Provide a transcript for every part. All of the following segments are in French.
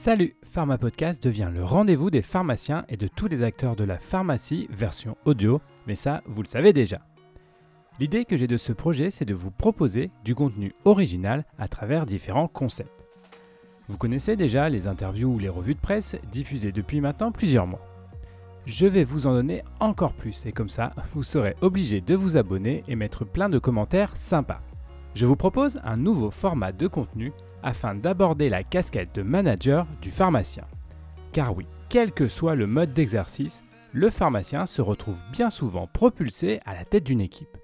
Salut, Pharma Podcast devient le rendez-vous des pharmaciens et de tous les acteurs de la pharmacie version audio, mais ça, vous le savez déjà. L'idée que j'ai de ce projet, c'est de vous proposer du contenu original à travers différents concepts. Vous connaissez déjà les interviews ou les revues de presse diffusées depuis maintenant plusieurs mois. Je vais vous en donner encore plus et comme ça, vous serez obligé de vous abonner et mettre plein de commentaires sympas. Je vous propose un nouveau format de contenu afin d'aborder la casquette de manager du pharmacien. Car oui, quel que soit le mode d'exercice, le pharmacien se retrouve bien souvent propulsé à la tête d'une équipe.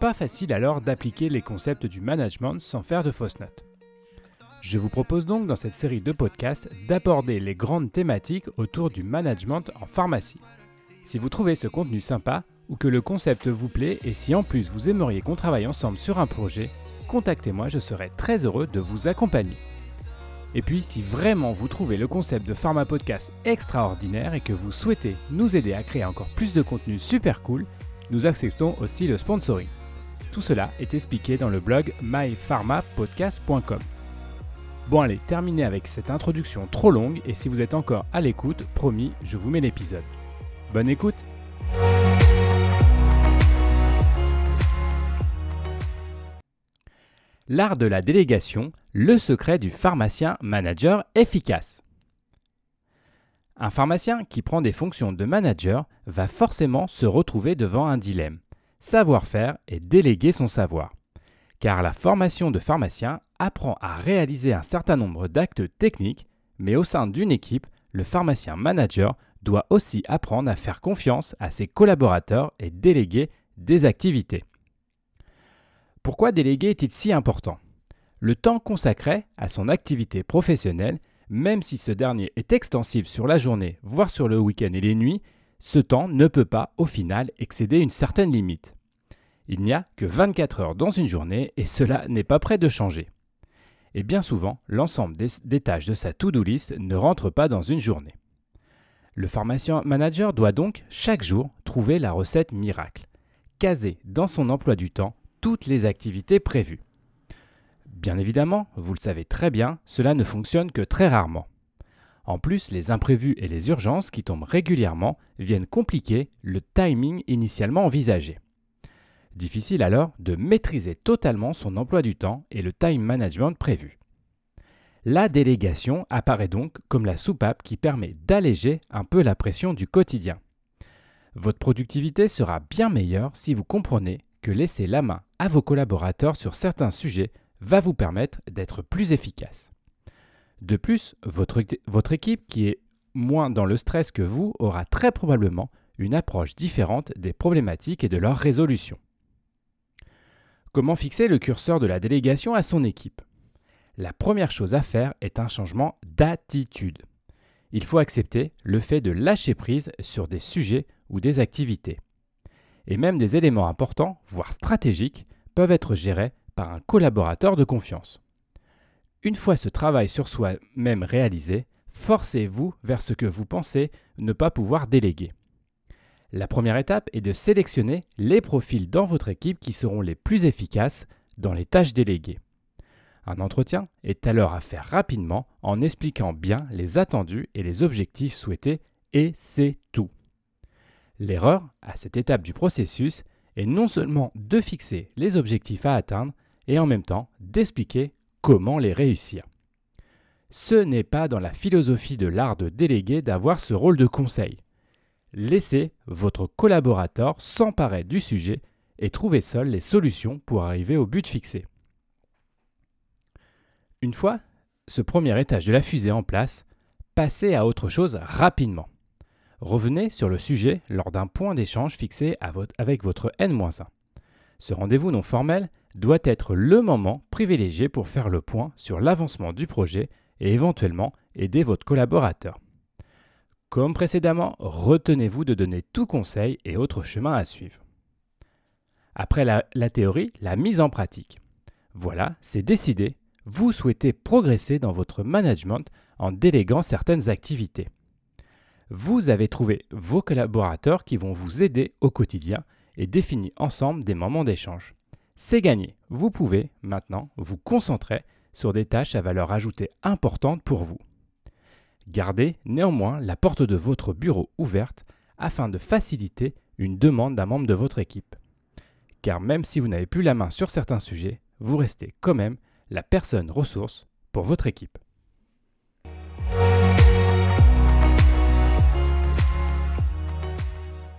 Pas facile alors d'appliquer les concepts du management sans faire de fausses notes. Je vous propose donc dans cette série de podcasts d'aborder les grandes thématiques autour du management en pharmacie. Si vous trouvez ce contenu sympa ou que le concept vous plaît et si en plus vous aimeriez qu'on travaille ensemble sur un projet, contactez-moi, je serai très heureux de vous accompagner. Et puis, si vraiment vous trouvez le concept de Pharma Podcast extraordinaire et que vous souhaitez nous aider à créer encore plus de contenu super cool, nous acceptons aussi le sponsoring. Tout cela est expliqué dans le blog mypharmapodcast.com. Bon allez, terminez avec cette introduction trop longue et si vous êtes encore à l'écoute, promis, je vous mets l'épisode. Bonne écoute L'art de la délégation, le secret du pharmacien manager efficace. Un pharmacien qui prend des fonctions de manager va forcément se retrouver devant un dilemme savoir faire et déléguer son savoir. Car la formation de pharmacien apprend à réaliser un certain nombre d'actes techniques, mais au sein d'une équipe, le pharmacien manager doit aussi apprendre à faire confiance à ses collaborateurs et déléguer des activités. Pourquoi déléguer est-il si important? Le temps consacré à son activité professionnelle, même si ce dernier est extensible sur la journée, voire sur le week-end et les nuits, ce temps ne peut pas, au final, excéder une certaine limite. Il n'y a que 24 heures dans une journée et cela n'est pas prêt de changer. Et bien souvent, l'ensemble des, tâches de sa to-do list ne rentre pas dans une journée. Le pharmacien manager doit donc chaque jour trouver la recette miracle, caser dans son emploi du temps les activités prévues. Bien évidemment, vous le savez très bien, cela ne fonctionne que très rarement. En plus, les imprévus et les urgences qui tombent régulièrement viennent compliquer le timing initialement envisagé. Difficile alors de maîtriser totalement son emploi du temps et le time management prévu. La délégation apparaît donc comme la soupape qui permet d'alléger un peu la pression du quotidien. Votre productivité sera bien meilleure si vous comprenez que laisser la main à vos collaborateurs sur certains sujets va vous permettre d'être plus efficace. De plus, votre, votre, équipe qui est moins dans le stress que vous aura très probablement une approche différente des problématiques et de leur résolution. Comment fixer le curseur de la délégation à son équipe? La première chose à faire est un changement d'attitude. Il faut accepter le fait de lâcher prise sur des sujets ou des activités et même des éléments importants, voire stratégiques, peuvent être gérés par un collaborateur de confiance. Une fois ce travail sur soi-même réalisé, forcez-vous vers ce que vous pensez ne pas pouvoir déléguer. La première étape est de sélectionner les profils dans votre équipe qui seront les plus efficaces dans les tâches déléguées. Un entretien est alors à faire rapidement en expliquant bien les attendus et les objectifs souhaités et c'est tout. L'erreur, à cette étape du processus, est non seulement de fixer les objectifs à atteindre, et en même temps d'expliquer comment les réussir. Ce n'est pas dans la philosophie de l'art de déléguer d'avoir ce rôle de conseil. Laissez votre collaborateur s'emparer du sujet et trouver seul les solutions pour arriver au but fixé. Une fois ce premier étage de la fusée en place, passez à autre chose rapidement. Revenez sur le sujet lors d'un point d'échange fixé avec votre N-1. Ce rendez-vous non formel doit être le moment privilégié pour faire le point sur l'avancement du projet et éventuellement aider votre collaborateur. Comme précédemment, retenez-vous de donner tout conseil et autres chemins à suivre. Après la, théorie, la mise en pratique. Voilà, c'est décidé, vous souhaitez progresser dans votre management en déléguant certaines activités vous avez trouvé vos collaborateurs qui vont vous aider au quotidien et définir ensemble des moments d'échange. C'est gagné. Vous pouvez maintenant vous concentrer sur des tâches à valeur ajoutée importante pour vous. Gardez néanmoins la porte de votre bureau ouverte afin de faciliter une demande d'un membre de votre équipe. Car même si vous n'avez plus la main sur certains sujets, vous restez quand même la personne ressource pour votre équipe.